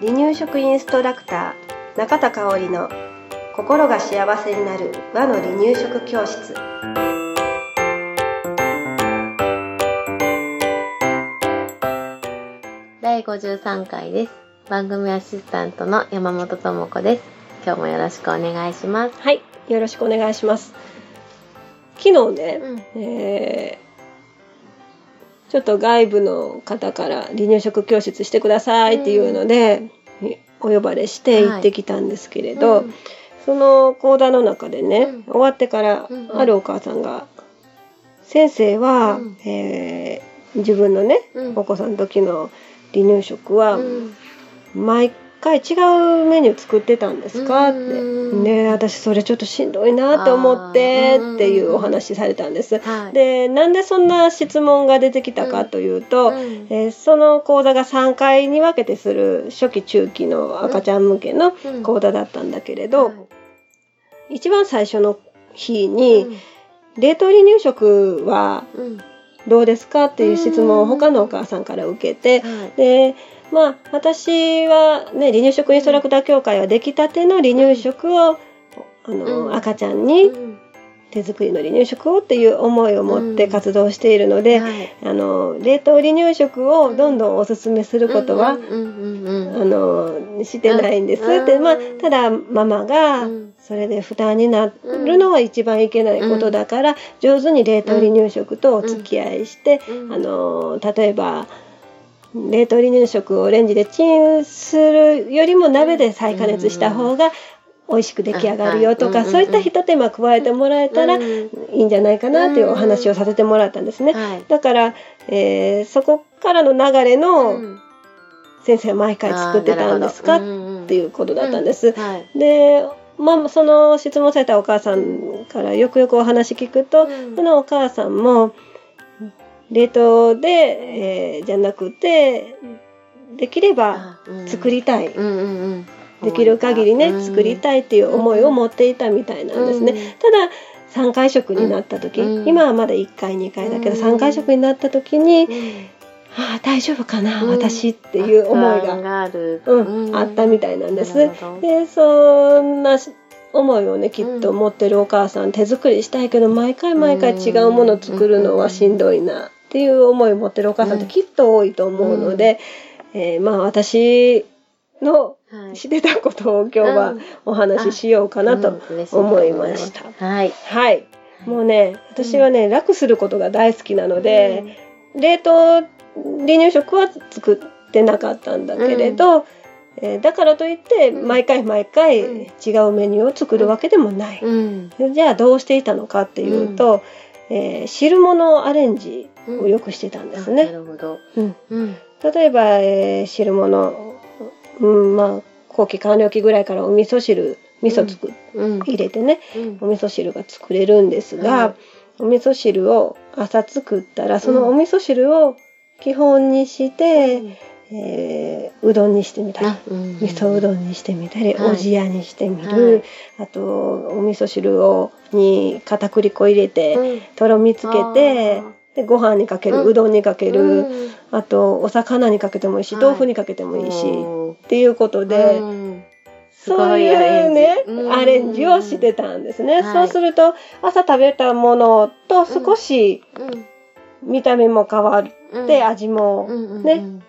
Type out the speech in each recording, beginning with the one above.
離乳食インストラクター中田香織の心が幸せになる和の離乳食教室第53回です。番組アシスタントの山本智子です。今日もよろしくお願いします。はいよろしくお願いします昨日ね、うん。えーちょっと外部の方から離乳食教室してくださいっていうので、お呼ばれして行ってきたんですけれど、うん。その講座の中でね、うん。終わってからうん。あるお母さんが「先生は、うん。えー自分のね、うん。お子さんの時の離乳食はうん。毎回違うメニュー作ってたんですか?」って。うんね私それちょっとしんどいなって思ってっていうお話されたんです。はい。でなんでそんな質問が出てきたかというと、うん。えーその講座が3回に分けてする初期中期の赤ちゃん向けのうん。講座だったんだけれど、はい。一番最初の日に「冷凍離乳食はうん。どうですか?」っていう質問をうん。他のお母さんから受けて、はい。でまあ私はね離乳食インストラクター協会は出来たての離乳食をあの、うん。赤ちゃんにうん。手作りの離乳食をっていう思いを持って活動しているので、はい。あの冷凍離乳食をどんどんおすすめすることは、うんうんうんあのしてないんです、うん。でまあただママがうん。それで負担になるのは一番いけないことだから、上手に冷凍離乳食とお付き合いして、うん。あの例えば冷凍離乳食をレンジでチンするよりも鍋で再加熱した方が美味しく出来上がるよとか、うんそういった一手間加えてもらえたらうん。いいんじゃないかなっていうお話をさせてもらったんですね。はい。だから、えーそこからの流れの、うん。先生は毎回作ってたんですか、っていうことだったんです。で、まあ、その質問されたお母さんからよくよくお話聞くと、うん。そのお母さんも冷凍で、えーじゃなくてできれば作りたい、できる限りね、うん作りたいっていう思いを持っていたみたいなんですね。うん。ただ3回食になった時、うん。今はまだ1回2回だけど、うん。3回食になった時に、うん。ああ大丈夫かな、うん。私っていう思いが、がある。うんあったみたいなんです。でそんな思いをねきっと持ってるお母さん、手作りしたいけど毎回毎回違うものを作るのはしんどいなっていう思いを持ってるお母さんってきっと多いと思うので、えーまあ私のはい。知ってたことを今日はうん。お話ししようかなと思いました。はい。はい。もうね私はね、楽することが大好きなので、冷凍離乳食は作ってなかったんだけれど、えーだからといってうん。毎回毎回うん。違うメニューを作るわけでもない。うん。じゃあどうしていたのかっていうと、えー汁物アレンジをよくしてたんですね。るほど。うん。うん。例えば、えー汁物、うん、まあ後期完了期ぐらいからお味噌汁味噌つく、うん。入れてねうん。お味噌汁が作れるんですが、はいお味噌汁を朝作ったらそのお味噌汁を基本にして、えーうどんにしてみたり、あうん味噌うどんにしてみたり、はい。おじやにしてみる、あとお味噌汁をに片栗粉入れて、うん。とろみつけてでご飯にかける、うん。うどんにかける、うん。あとお魚にかけてもいいし、はい。豆腐にかけてもいいし、うんっていうことで、うん。そういうねうんアレンジ。をしてたんですね、はい。そうすると朝食べたものと少しうん。見た目も変わって、うん。味もね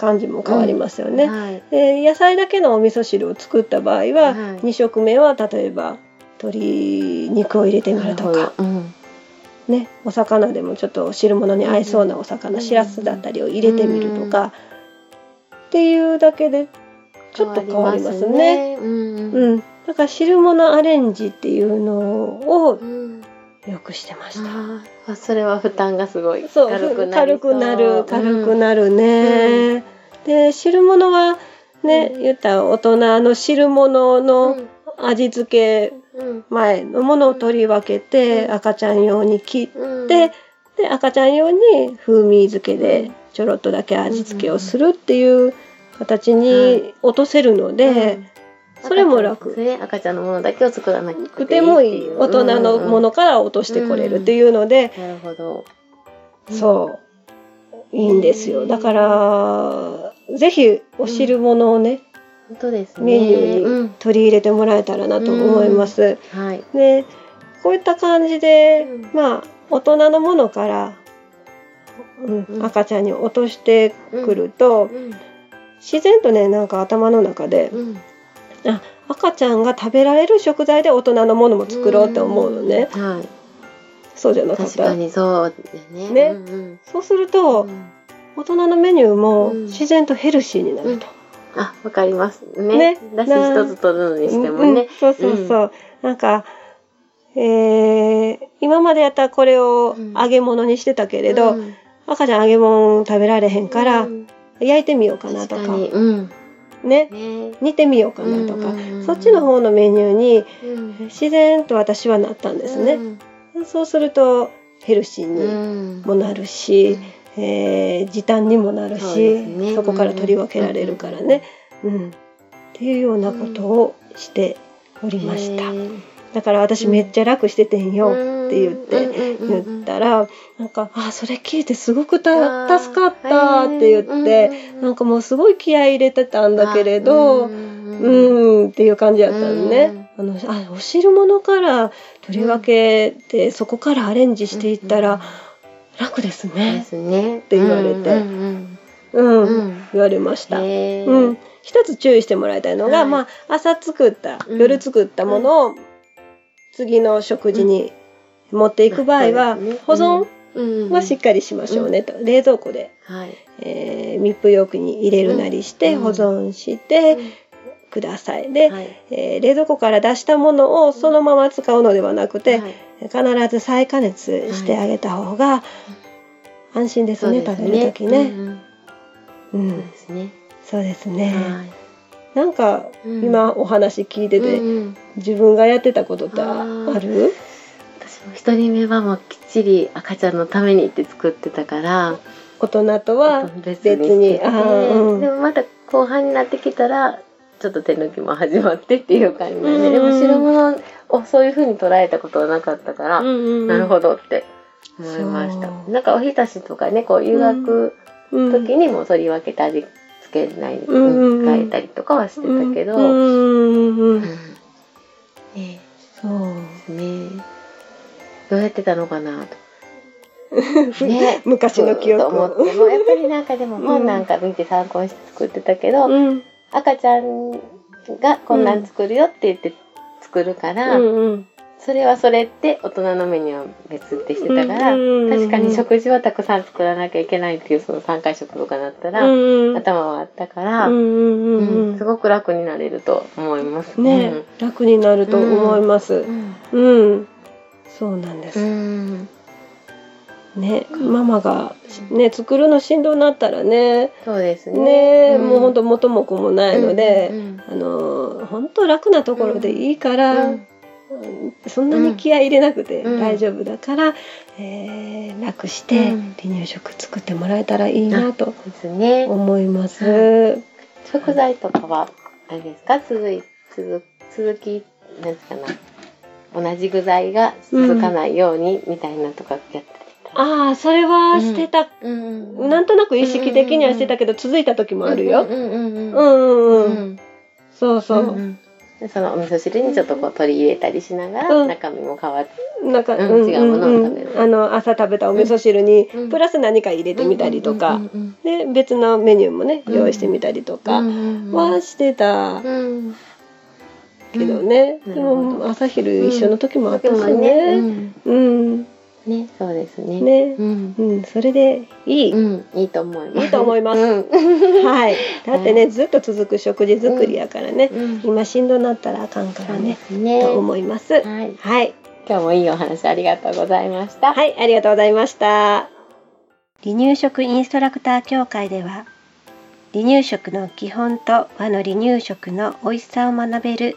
感じも変わりますよね、はい。で野菜だけのお味噌汁を作った場合は、はい。2食目は例えば鶏肉を入れてみるとか、うん。ね、お魚でもちょっと汁物に合いそうなお魚、うん。しらすだったりを入れてみるとか、っていうだけでちょっと変わりますね。すね。うんうん、だから汁物アレンジっていうのをうん。よくしてました。あーあそれは負担がすごい軽くなり軽くなる軽くなるね。で汁物はね、うん。言ったら大人の汁物の味付けうん前のものを取り分けて、うん。赤ちゃん用に切って、うん。で赤ちゃん用に風味付けでちょろっとだけ味付けをするっていう形に落とせるので、うんそれも楽ね赤ちゃんのものだけを作らなくてもいい大人のものから落としてこれるっていうので、なるほどそういいんですよ。だから、ぜひお汁物をね、本当ですね。メニューにうん取り入れてもらえたらなと思います。はい。で、こういった感じで、うんまあ、大人のものから、うんうん赤ちゃんに落としてくると、うん。自然とね、なんか頭の中で、うん。あ赤ちゃんが食べられる食材で大人のものも作ろうって思うのね。うん。はい。そうじゃなかった確かにそうですね。ねうんうんそうすると、うん大人のメニューもうん自然とヘルシーになると。あ、わかりますね。ねだし一つ取るのにしてもねうんうん。そうそうそう。なんか、えー今までやったらこれをうん揚げ物にしてたけれど、うん赤ちゃん揚げ物食べられへんから、うん焼いてみようかなとか確かに。うん。ね、ね。煮てみようかなとか、うんうんうんそっちの方のメニューにうん。自然と私はなったんですね。そうするとヘルシーうん。にもなるし、えー時短にもなるそうしですね。そこから取り分けられるからね、うん。っていうようなことをしておりました、だから私めっちゃ楽しててんよって言って言ったらなんか「あそれ聞いてすごくた助かった」って言ってなんかもうすごい気合い入れてたんだけれど、うんっていう感じやったのね。あのあお汁物から取り分けて、そこからアレンジしていったら楽ですでね。って言われて。うん言われました。うん、一つ注意してもらいたいのが、はい。まあ朝作った、うん。夜作ったものを次の食事に持っていく場合は、保存うん。はしっかりしましょうねと、冷蔵庫で、はい。えー密封容器に入れるなりしてうん。保存してください。で、はい。えー冷蔵庫から出したものをそのまま使うのではなくて、はい。必ず再加熱してあげた方が安心ですね、食べる時ね。うんそうですね。そうですね。はい。なんか、うん。今お話聞いてて、うんうん。自分がやってたことってある？私も一人目はもうきっちり赤ちゃんのためにって作ってたから大人とは別別にしててにあーうん。でもまた後半になってきたらちょっと手抜きも始まってっていう感じで、うんね、でも白物をそういう風に捉えたことはなかったから、なるど、ほどって思いました。なんかおひたしとかねこう湯がくうん。時にも取り分けて味付けないにうん変えたりとかはしてたけど、うん。うん。うん。うん。ねそうねどうやってたのかなと。ね。昔の記憶と思って。もやっぱりなんかでも本なんか見て参考にして作ってたけど、うん。赤ちゃんがこんなん作るよって言って作るから、うんうん。それはそれって大人のメニューは別ってしてたから、うん確かに食事はたくさん作らなきゃいけないっていうその3回食とかだったら、うん頭はあったから、うんうんうんうん。すごく楽になれると思います。ね、楽になると思います。う。ん。うん、そうなんです。うん。ね、ママがね作るのしんどになったらね、そうですね。ね、ん。もう本当元も子もないので、うんうんあの本当楽なところでいいから、うん。そんなに気合い入れなくてうん。大丈夫だから、えー楽してうん。離乳食作ってもらえたらいいなと。思います。う食材とかはあれですか？続い続続きなんですかな？同じ具材が続かないようにみたいなとかやってた。ああそれはしてた、うん。なんとなく意識的にはしてたけど続いた時もあるよ。うんうんうんうん。うん。うんうん。ん。そうそう。んそのお味噌汁にちょっとこう取り入れたりしながら、うん。中身も変わって、なんか、うん違うものを食べる。あの朝食べたお味噌汁に、うん。プラス何か入れてみたりとか、うんうんで別のメニューもねうん。用意してみたりとうかんうん。はしてた。うんけどね、でうんなるほも朝昼一緒の時もあったしね。ね、うん、ね、そうですね。ねうん、うん、それでいい。うん、いいと思います。いいと思いますうん、はい。だってね、ずっと続く食事作りやからね、うん、今しんどなったらあかんからね、ね。と思います。はい、はい。今日もいいお話ありがとうございました。はい、ありがとうございました。離乳食インストラクター協会では、離乳食の基本と和の離乳食の美味しさを学べる